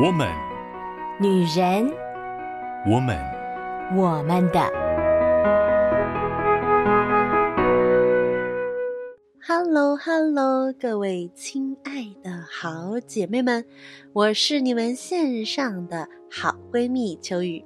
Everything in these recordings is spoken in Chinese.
我们，女人，我们，我们的。Hello，Hello，各位亲爱的好姐妹们，我是你们线上的好闺蜜秋雨。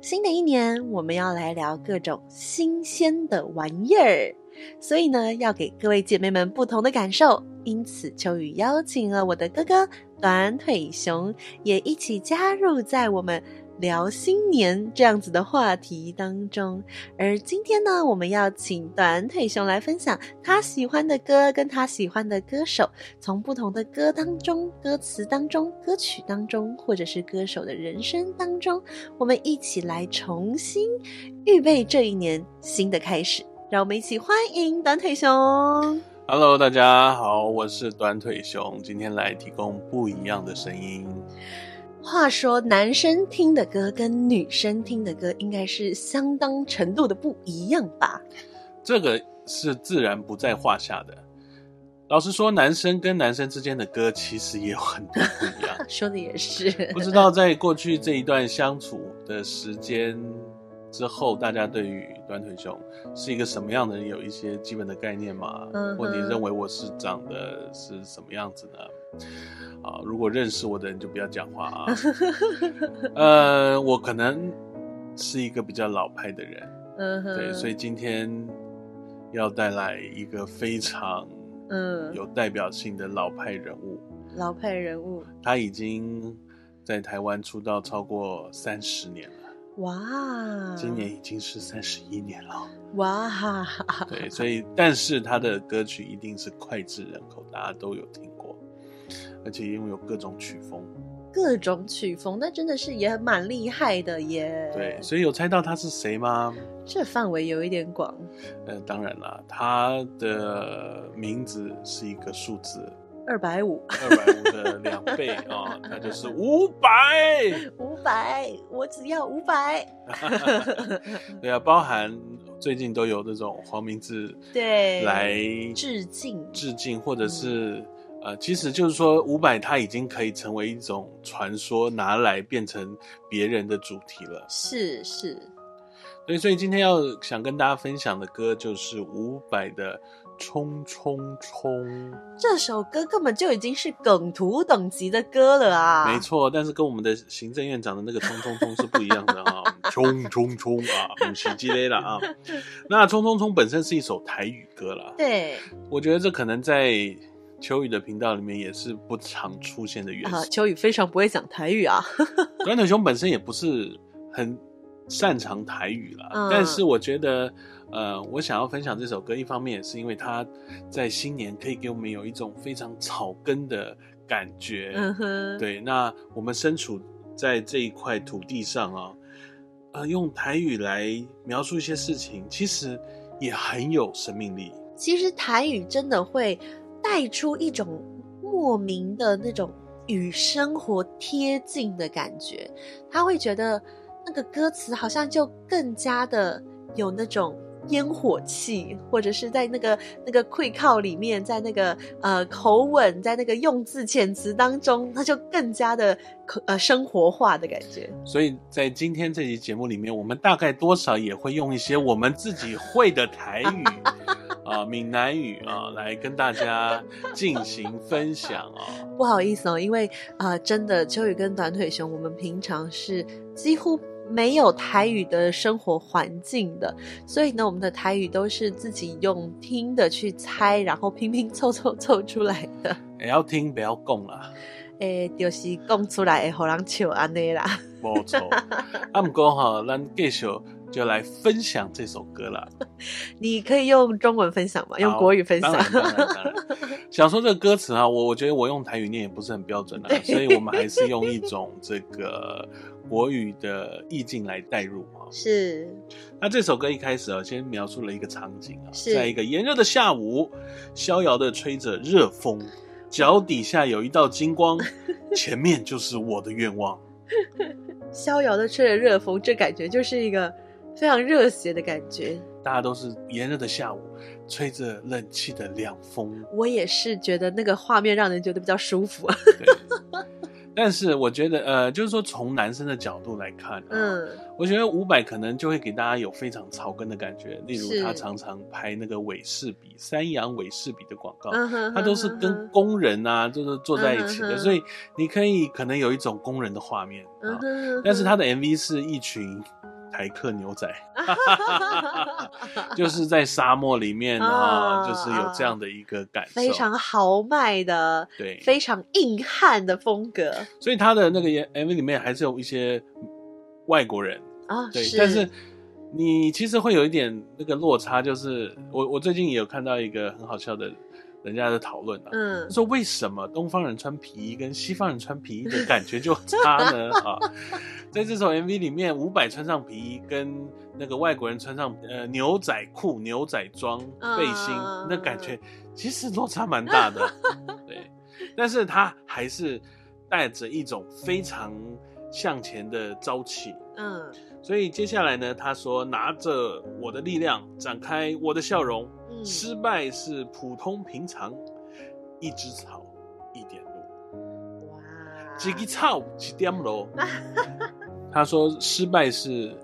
新的一年，我们要来聊各种新鲜的玩意儿，所以呢，要给各位姐妹们不同的感受。因此，秋雨邀请了我的哥哥短腿熊，也一起加入在我们聊新年这样子的话题当中。而今天呢，我们要请短腿熊来分享他喜欢的歌，跟他喜欢的歌手，从不同的歌当中、歌词当中、歌曲当中，或者是歌手的人生当中，我们一起来重新预备这一年新的开始。让我们一起欢迎短腿熊。Hello，大家好，我是短腿熊，今天来提供不一样的声音。话说，男生听的歌跟女生听的歌应该是相当程度的不一样吧？这个是自然不在话下的。老实说，男生跟男生之间的歌其实也有很多不一样。说的也是。不知道在过去这一段相处的时间之后，大家对于短腿熊是一个什么样的人有一些基本的概念吗？嗯，或你认为我是长得是什么样子呢？啊，如果认识我的人就不要讲话啊。呃，我可能是一个比较老派的人，嗯，对，所以今天要带来一个非常嗯有代表性的老派人物。老派人物，他已经在台湾出道超过三十年了。哇，今年已经是三十一年了。哇哈，对，所以但是他的歌曲一定是脍炙人口，大家都有听过，而且拥有各种曲风，各种曲风，那真的是也蛮厉害的耶。对，所以有猜到他是谁吗？这范围有一点广。呃，当然了，他的名字是一个数字。二百五，二百五的两倍啊，那就是五百，五百，我只要五百。对啊，包含最近都有这种黄明志对来致敬致敬，或者是、嗯、呃，其实就是说五百它已经可以成为一种传说，拿来变成别人的主题了。是是，所以所以今天要想跟大家分享的歌就是五百的。冲冲冲！这首歌根本就已经是梗图等级的歌了啊！没错，但是跟我们的行政院长的那个冲冲冲是不一样的啊！冲冲冲啊，不是鸡肋了啊！那冲冲冲本身是一首台语歌啦。对，我觉得这可能在秋雨的频道里面也是不常出现的元素。啊，秋雨非常不会讲台语啊！短腿熊本身也不是很擅长台语了，嗯、但是我觉得。呃，我想要分享这首歌，一方面也是因为它在新年可以给我们有一种非常草根的感觉。嗯哼，对。那我们身处在这一块土地上啊，呃，用台语来描述一些事情，其实也很有生命力。其实台语真的会带出一种莫名的那种与生活贴近的感觉，他会觉得那个歌词好像就更加的有那种。烟火气，或者是在那个那个会靠里面，在那个呃口吻，在那个用字遣词当中，那就更加的呃生活化的感觉。所以在今天这期节目里面，我们大概多少也会用一些我们自己会的台语啊、呃、闽南语啊、呃，来跟大家进行分享啊。不好意思哦，因为啊、呃，真的秋雨跟短腿熊，我们平常是几乎。没有台语的生活环境的，所以呢，我们的台语都是自己用听的去猜，然后拼拼凑凑凑出来的。也要听，不要讲啦。诶，就是讲出来会让人笑安尼啦。没错。啊，不过哈，咱继续就来分享这首歌啦。你可以用中文分享吗？用国语分享？想说这个歌词啊，我我觉得我用台语念也不是很标准啊，所以我们还是用一种这个。国语的意境来带入啊，是。那这首歌一开始啊，先描述了一个场景啊，是在一个炎热的下午，逍遥的吹着热风，脚底下有一道金光，前面就是我的愿望。逍遥的吹着热风，这感觉就是一个非常热血的感觉。大家都是炎热的下午，吹着冷气的凉风。我也是觉得那个画面让人觉得比较舒服。但是我觉得，呃，就是说从男生的角度来看，嗯，我觉得伍佰可能就会给大家有非常草根的感觉。例如，他常常拍那个韦氏比三洋韦氏比的广告，他都是跟工人啊，就是坐在一起的，所以你可以可能有一种工人的画面啊。但是他的 MV 是一群。台客牛仔，就是在沙漠里面啊，就是有这样的一个感受，非常豪迈的，对，非常硬汉的风格。所以他的那个 MV 里面还是有一些外国人啊，对，但是你其实会有一点那个落差，就是我我最近也有看到一个很好笑的。人家的讨论啊，嗯，说为什么东方人穿皮衣跟西方人穿皮衣的感觉就差呢？啊，在这首 MV 里面，伍佰穿上皮衣，跟那个外国人穿上呃牛仔裤、牛仔装、背心，嗯、那感觉其实落差蛮大的，对，但是他还是带着一种非常向前的朝气，嗯。所以接下来呢，他说：“拿着我的力量，展开我的笑容。嗯、失败是普通平常，一枝草，一点露。哇，几枝草，几点露。他说：“失败是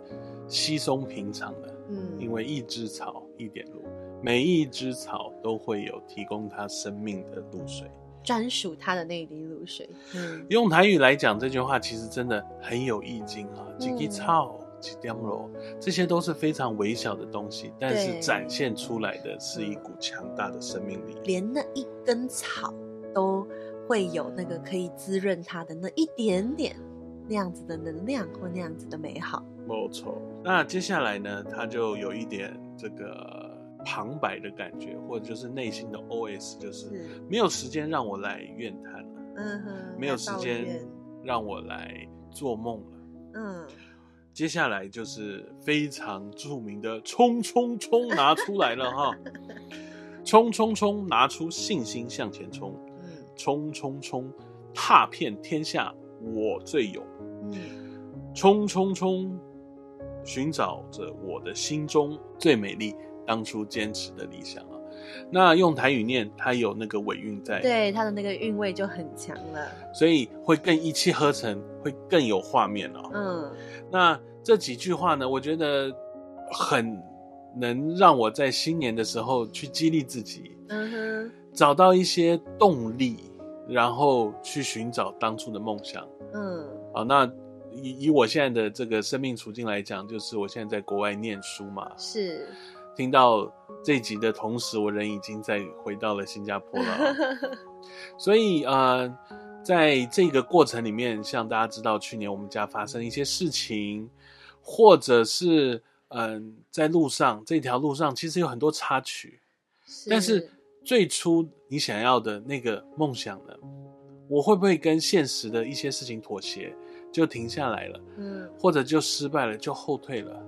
稀松平常的，嗯，因为一枝草，一点露，每一枝草都会有提供它生命的露水，专属他的那一滴露水。嗯，用台语来讲这句话，其实真的很有意境啊。几滴草。嗯”这些都是非常微小的东西，但是展现出来的是一股强大的生命力。连那一根草都会有那个可以滋润它的那一点点那样子的能量或那样子的美好。没错。那接下来呢，他就有一点这个旁白的感觉，或者就是内心的 OS，就是没有时间让我来怨叹了，嗯哼，没有时间让我来做梦了，嗯。接下来就是非常著名的“冲冲冲”拿出来了哈，“冲冲冲”拿出信心向前冲，冲冲冲，踏遍天下我最勇，冲冲冲，寻找着我的心中最美丽当初坚持的理想啊。那用台语念，它有那个尾韵在，对，它的那个韵味就很强了，所以会更一气呵成，会更有画面哦。嗯，那。这几句话呢，我觉得很能让我在新年的时候去激励自己，嗯哼，找到一些动力，然后去寻找当初的梦想。嗯，好，那以以我现在的这个生命处境来讲，就是我现在在国外念书嘛，是听到这集的同时，我人已经在回到了新加坡了，所以呃，在这个过程里面，像大家知道，去年我们家发生一些事情。或者是嗯，在路上这条路上其实有很多插曲，是但是最初你想要的那个梦想呢，我会不会跟现实的一些事情妥协，就停下来了？嗯，或者就失败了，就后退了？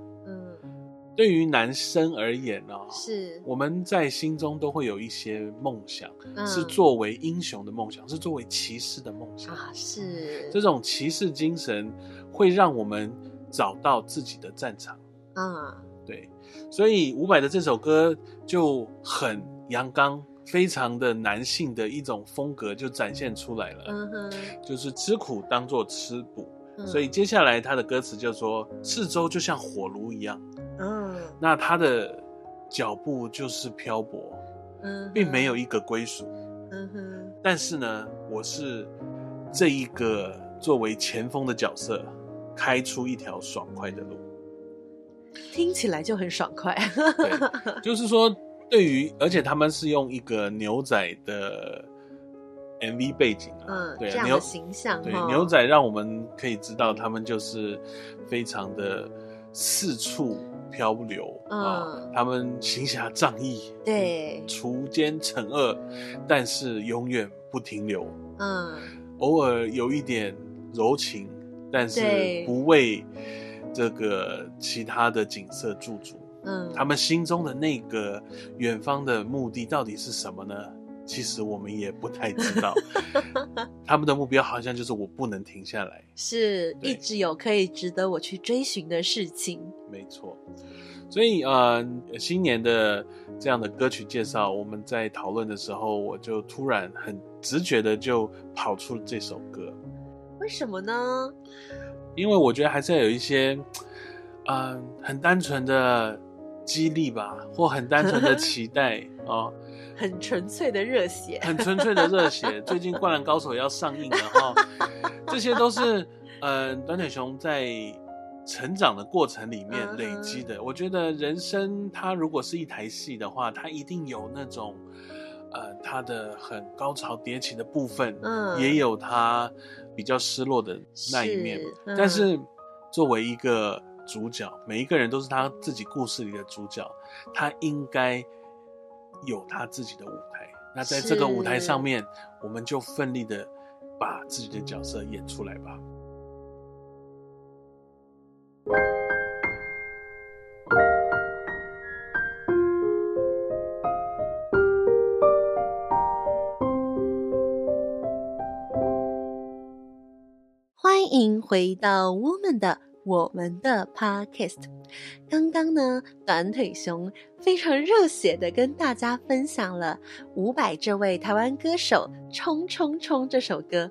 嗯，对于男生而言呢、哦，是我们在心中都会有一些梦想，嗯、是作为英雄的梦想，是作为骑士的梦想啊，是这种骑士精神会让我们。找到自己的战场啊，对，所以伍佰的这首歌就很阳刚，非常的男性的一种风格就展现出来了。嗯哼，就是吃苦当做吃补，嗯、所以接下来他的歌词就说：“四周就像火炉一样。”嗯，那他的脚步就是漂泊，嗯，并没有一个归属。嗯哼，但是呢，我是这一个作为前锋的角色。开出一条爽快的路，听起来就很爽快。对，就是说，对于而且他们是用一个牛仔的 MV 背景啊，嗯，对，这样的形象，对，牛仔让我们可以知道他们就是非常的四处漂流啊，他们行侠仗义，对，除奸惩恶，但是永远不停留，嗯，偶尔有一点柔情。但是不为这个其他的景色驻足，嗯，他们心中的那个远方的目的到底是什么呢？其实我们也不太知道。他们的目标好像就是我不能停下来，是一直有可以值得我去追寻的事情。没错，所以呃，新年的这样的歌曲介绍，我们在讨论的时候，我就突然很直觉的就跑出了这首歌。为什么呢？因为我觉得还是要有一些，嗯、呃，很单纯的激励吧，或很单纯的期待 哦，很纯粹的热血，很纯粹的热血。最近《灌篮高手》要上映了哈、哦，这些都是嗯、呃，短腿熊在成长的过程里面累积的。Uh huh. 我觉得人生它如果是一台戏的话，它一定有那种。呃，它的很高潮迭起的部分，嗯，也有它比较失落的那一面。但是，作为一个主角，每一个人都是他自己故事里的主角，他应该有他自己的舞台。那在这个舞台上面，我们就奋力的把自己的角色演出来吧。欢迎回到我们的我们的 Podcast。刚刚呢，短腿熊非常热血的跟大家分享了伍佰这位台湾歌手《冲冲冲》这首歌。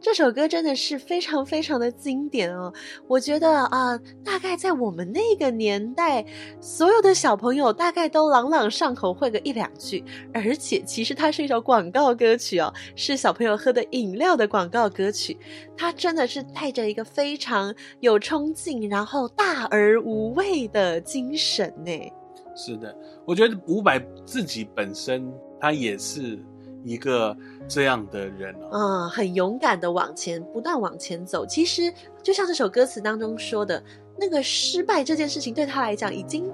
这首歌真的是非常非常的经典哦。我觉得啊、大概在我们那个年代，所有的小朋友大概都朗朗上口，会个一两句。而且其实它是一首广告歌曲哦，是小朋友喝的饮料的广告歌曲。它真的是带着一个非常有冲劲，然后大而无畏的。的精神呢？是的，我觉得伍佰自己本身他也是一个这样的人哦，嗯，很勇敢的往前，不断往前走。其实就像这首歌词当中说的，那个失败这件事情对他来讲，已经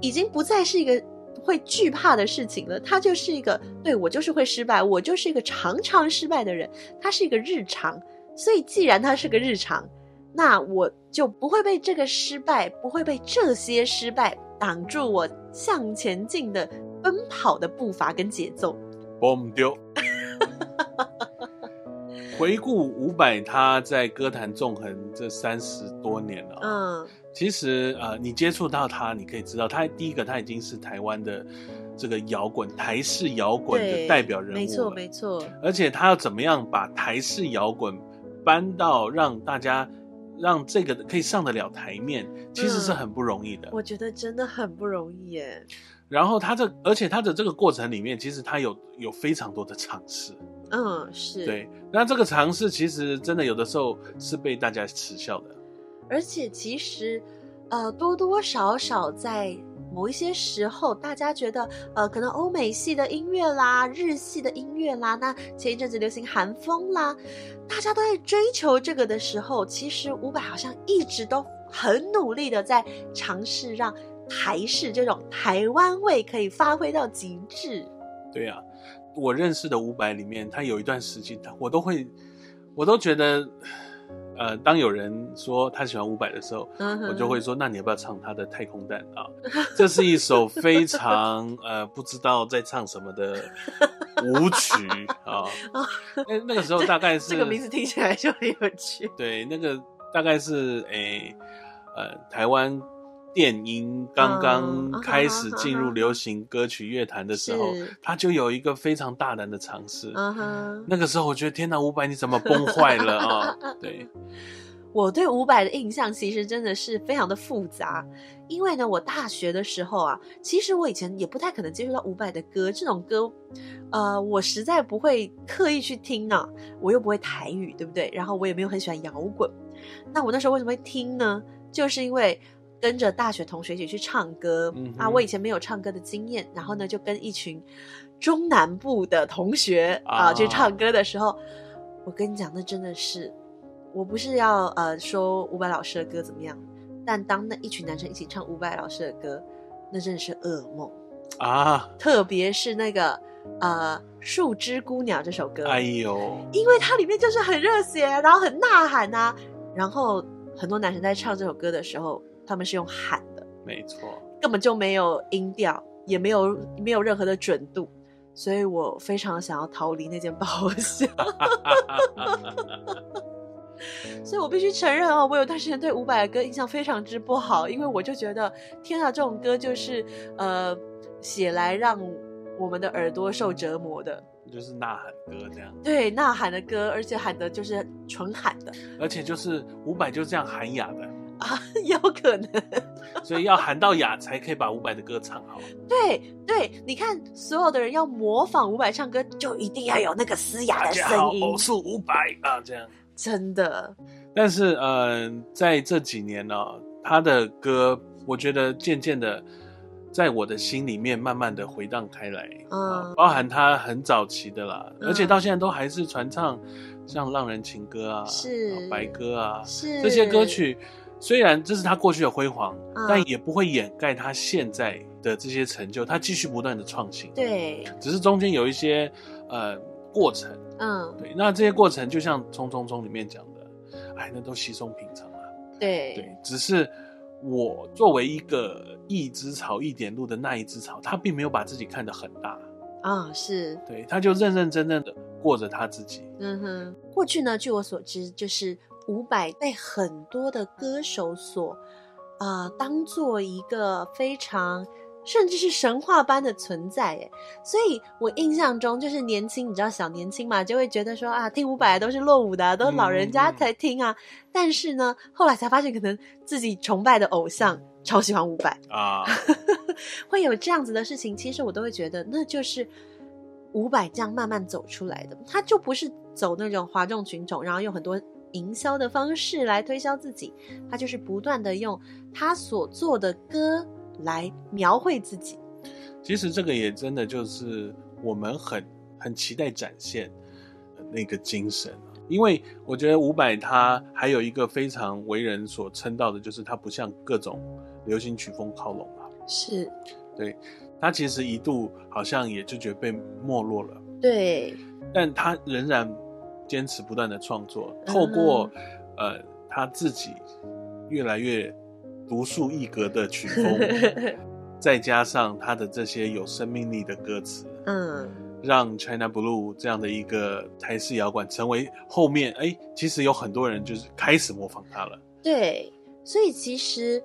已经不再是一个会惧怕的事情了。他就是一个，对，我就是会失败，我就是一个常常失败的人。他是一个日常，所以既然他是个日常。那我就不会被这个失败，不会被这些失败挡住我向前进的奔跑的步伐跟节奏。崩丢。回顾伍佰他在歌坛纵横这三十多年了，嗯，其实呃，你接触到他，你可以知道，他第一个他已经是台湾的这个摇滚台式摇滚的代表人物，没错没错。而且他要怎么样把台式摇滚搬到让大家。让这个可以上得了台面，其实是很不容易的。嗯，我觉得真的很不容易耶。然后他这，而且他的这个过程里面，其实他有有非常多的尝试。嗯，是。对，那这个尝试其实真的有的时候是被大家耻笑的。而且其实，呃，多多少少在。某一些时候，大家觉得，呃，可能欧美系的音乐啦，日系的音乐啦，那前一阵子流行韩风啦，大家都在追求这个的时候，其实伍佰好像一直都很努力的在尝试让台式这种台湾味可以发挥到极致。对呀、啊，我认识的伍佰里面，他有一段时间，我都会，我都觉得。呃，当有人说他喜欢伍佰的时候，uh. 我就会说，那你要不要唱他的《太空蛋》啊？这是一首非常呃不知道在唱什么的舞曲 啊。那那个时候大概是 这个名字听起来就很有趣。对，那个大概是诶、欸，呃，台湾。电音刚刚开始进入流行歌曲乐坛的时候，他就有一个非常大胆的尝试。那个时候，我觉得天哪，伍佰你怎么崩坏了 啊？对，我对伍佰的印象其实真的是非常的复杂，因为呢，我大学的时候啊，其实我以前也不太可能接触到伍佰的歌，这种歌，呃，我实在不会刻意去听呢，我又不会台语，对不对？然后我也没有很喜欢摇滚，那我那时候为什么会听呢？就是因为。跟着大学同学一起去唱歌、嗯、啊！我以前没有唱歌的经验，然后呢，就跟一群中南部的同学啊去唱歌的时候，我跟你讲，那真的是，我不是要呃说伍佰老师的歌怎么样，但当那一群男生一起唱伍佰老师的歌，那真的是噩梦啊！特别是那个呃《树枝姑娘》这首歌，哎呦，因为它里面就是很热血，然后很呐喊啊，然后很多男生在唱这首歌的时候。他们是用喊的，没错，根本就没有音调，也没有没有任何的准度，所以我非常想要逃离那间包厢。所以我必须承认啊，我有段时间对伍佰的歌印象非常之不好，因为我就觉得，天啊，这种歌就是呃写来让我们的耳朵受折磨的。就是呐喊歌这样。对，呐喊的歌，而且喊的就是纯喊的，而且就是伍佰就这样喊哑的啊，有可能。所以要喊到哑才可以把伍佰的歌唱好。对对，你看所有的人要模仿伍佰唱歌，就一定要有那个嘶哑的声音。我是伍佰啊，这样真的。但是，嗯、呃，在这几年呢、哦，他的歌，我觉得渐渐的，在我的心里面慢慢的回荡开来。嗯，包含他很早期的啦，嗯、而且到现在都还是传唱，像《浪人情歌》啊，是《白鸽》啊，是这些歌曲。虽然这是他过去的辉煌，嗯、但也不会掩盖他现在的这些成就。他继续不断的创新，对，只是中间有一些呃过程，嗯，对。那这些过程就像《冲冲冲》里面讲的，哎，那都稀松平常啊。对对，只是我作为一个一枝草一点露的那一枝草，他并没有把自己看得很大啊、哦，是对，他就认认真真的过着他自己。嗯哼，过去呢，据我所知，就是。伍佰被很多的歌手所，啊、呃，当做一个非常甚至是神话般的存在，耶。所以我印象中就是年轻，你知道小年轻嘛，就会觉得说啊，听伍佰都是落伍的，都是老人家才听啊。嗯、但是呢，后来才发现，可能自己崇拜的偶像超喜欢伍佰啊，会有这样子的事情。其实我都会觉得，那就是伍佰这样慢慢走出来的，他就不是走那种哗众取宠，然后用很多。营销的方式来推销自己，他就是不断的用他所做的歌来描绘自己。其实这个也真的就是我们很很期待展现那个精神，因为我觉得伍佰他还有一个非常为人所称道的，就是他不像各种流行曲风靠拢啊。是，对，他其实一度好像也就觉得被没落了。对，但他仍然。坚持不断的创作，透过、嗯、呃他自己越来越独树一格的曲风，再加上他的这些有生命力的歌词，嗯，让 China Blue 这样的一个台式摇滚成为后面哎，其实有很多人就是开始模仿他了。对，所以其实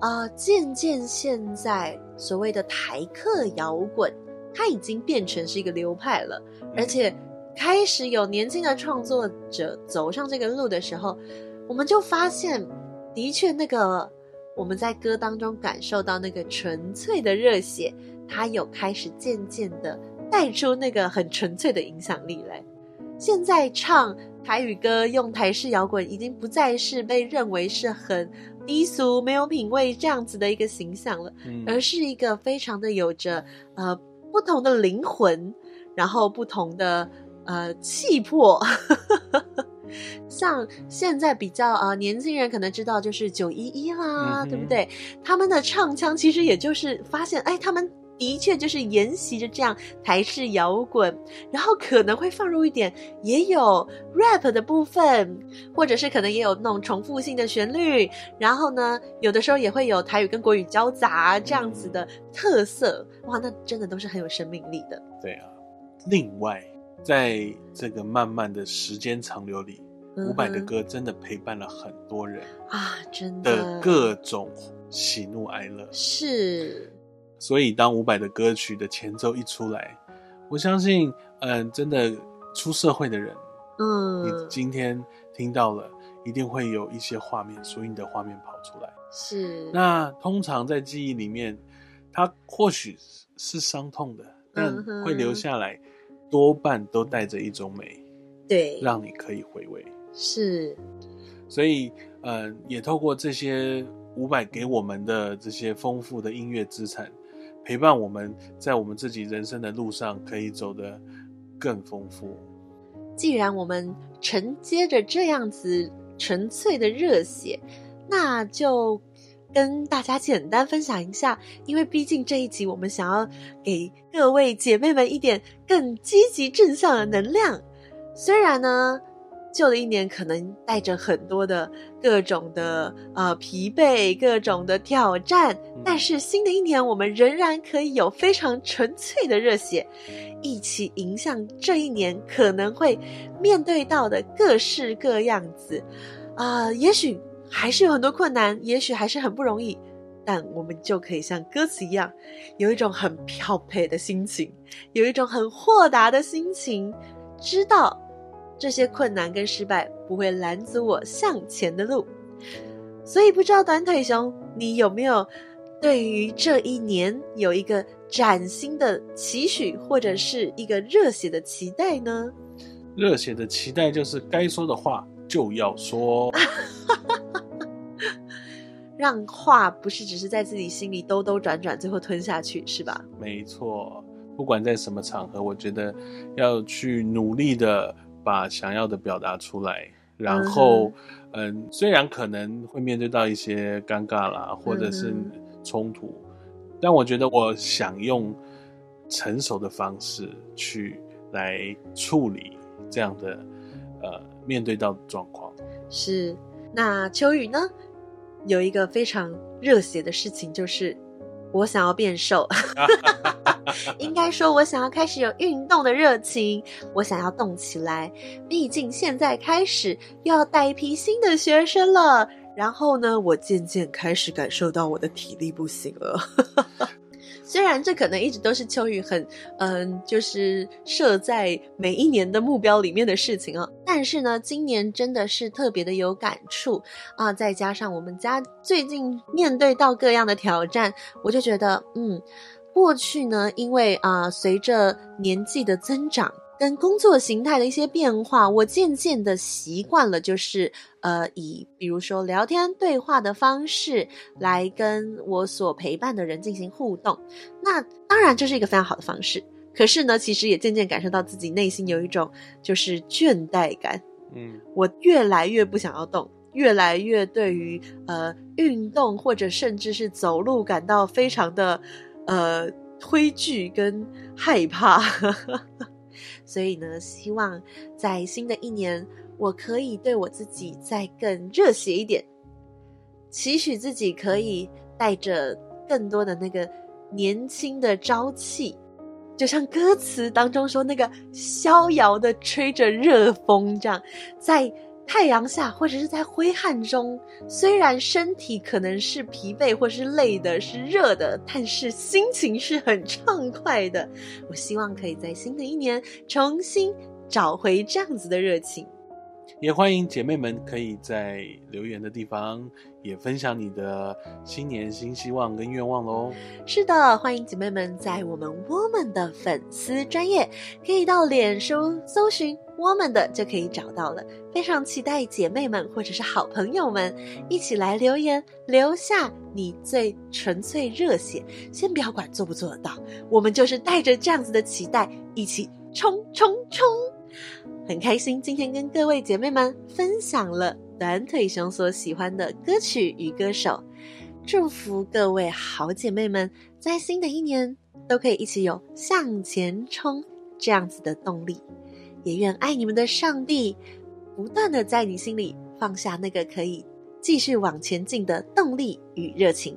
啊、呃，渐渐现在所谓的台客摇滚，它已经变成是一个流派了，嗯、而且。开始有年轻的创作者走上这个路的时候，我们就发现，的确那个我们在歌当中感受到那个纯粹的热血，它有开始渐渐的带出那个很纯粹的影响力来。现在唱台语歌用台式摇滚，已经不再是被认为是很低俗、没有品味这样子的一个形象了，嗯、而是一个非常的有着呃不同的灵魂，然后不同的。呃，气魄，像现在比较呃年轻人可能知道就是九一一啦，嗯、对不对？他们的唱腔其实也就是发现，哎，他们的确就是沿袭着这样台式摇滚，然后可能会放入一点也有 rap 的部分，或者是可能也有那种重复性的旋律，然后呢，有的时候也会有台语跟国语交杂这样子的特色，哇，那真的都是很有生命力的。对啊，另外。在这个漫漫的时间长流里，伍佰、嗯、的歌真的陪伴了很多人啊，真的的各种喜怒哀乐。是，所以当伍佰的歌曲的前奏一出来，我相信，嗯，真的出社会的人，嗯，你今天听到了，一定会有一些画面，所以你的画面跑出来。是，那通常在记忆里面，它或许是伤痛的，但会留下来。多半都带着一种美，对，让你可以回味。是，所以，呃，也透过这些伍佰给我们的这些丰富的音乐资产，陪伴我们在我们自己人生的路上，可以走得更丰富。既然我们承接着这样子纯粹的热血，那就。跟大家简单分享一下，因为毕竟这一集我们想要给各位姐妹们一点更积极正向的能量。虽然呢，旧的一年可能带着很多的各种的呃疲惫、各种的挑战，但是新的一年我们仍然可以有非常纯粹的热血，一起迎向这一年可能会面对到的各式各样子啊、呃，也许。还是有很多困难，也许还是很不容易，但我们就可以像歌词一样，有一种很漂配的心情，有一种很豁达的心情，知道这些困难跟失败不会拦阻我向前的路。所以不知道短腿熊，你有没有对于这一年有一个崭新的期许，或者是一个热血的期待呢？热血的期待就是该说的话就要说。让话不是只是在自己心里兜兜转转，最后吞下去，是吧？没错，不管在什么场合，我觉得要去努力的把想要的表达出来。然后，嗯，嗯，虽然可能会面对到一些尴尬啦，或者是冲突，嗯、但我觉得我想用成熟的方式去来处理这样的呃面对到的状况。是，那秋雨呢？有一个非常热血的事情，就是我想要变瘦。应该说，我想要开始有运动的热情，我想要动起来。毕竟现在开始又要带一批新的学生了。然后呢，我渐渐开始感受到我的体力不行了。虽然这可能一直都是秋雨很，嗯，就是设在每一年的目标里面的事情啊，但是呢，今年真的是特别的有感触啊，再加上我们家最近面对到各样的挑战，我就觉得，嗯，过去呢，因为啊，随着年纪的增长。跟工作形态的一些变化，我渐渐的习惯了，就是呃，以比如说聊天对话的方式来跟我所陪伴的人进行互动。那当然这是一个非常好的方式，可是呢，其实也渐渐感受到自己内心有一种就是倦怠感。嗯，我越来越不想要动，越来越对于呃运动或者甚至是走路感到非常的呃灰惧跟害怕。所以呢，希望在新的一年，我可以对我自己再更热血一点，期许自己可以带着更多的那个年轻的朝气，就像歌词当中说那个逍遥的吹着热风这样，在。太阳下，或者是在挥汗中，虽然身体可能是疲惫或是累的，是热的，但是心情是很畅快的。我希望可以在新的一年重新找回这样子的热情。也欢迎姐妹们可以在留言的地方也分享你的新年新希望跟愿望喽。是的，欢迎姐妹们在我们 Woman 的粉丝专业，可以到脸书搜寻 Woman 的就可以找到了。非常期待姐妹们或者是好朋友们一起来留言，留下你最纯粹热血。先不要管做不做得到，我们就是带着这样子的期待一起冲冲冲！很开心今天跟各位姐妹们分享了短腿熊所喜欢的歌曲与歌手，祝福各位好姐妹们在新的一年都可以一起有向前冲这样子的动力，也愿爱你们的上帝不断的在你心里放下那个可以继续往前进的动力与热情。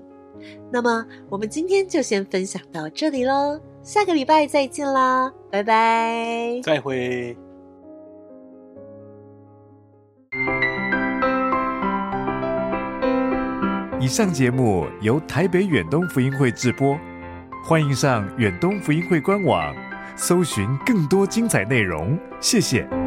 那么我们今天就先分享到这里喽，下个礼拜再见啦，拜拜，再会。以上节目由台北远东福音会制播，欢迎上远东福音会官网，搜寻更多精彩内容。谢谢。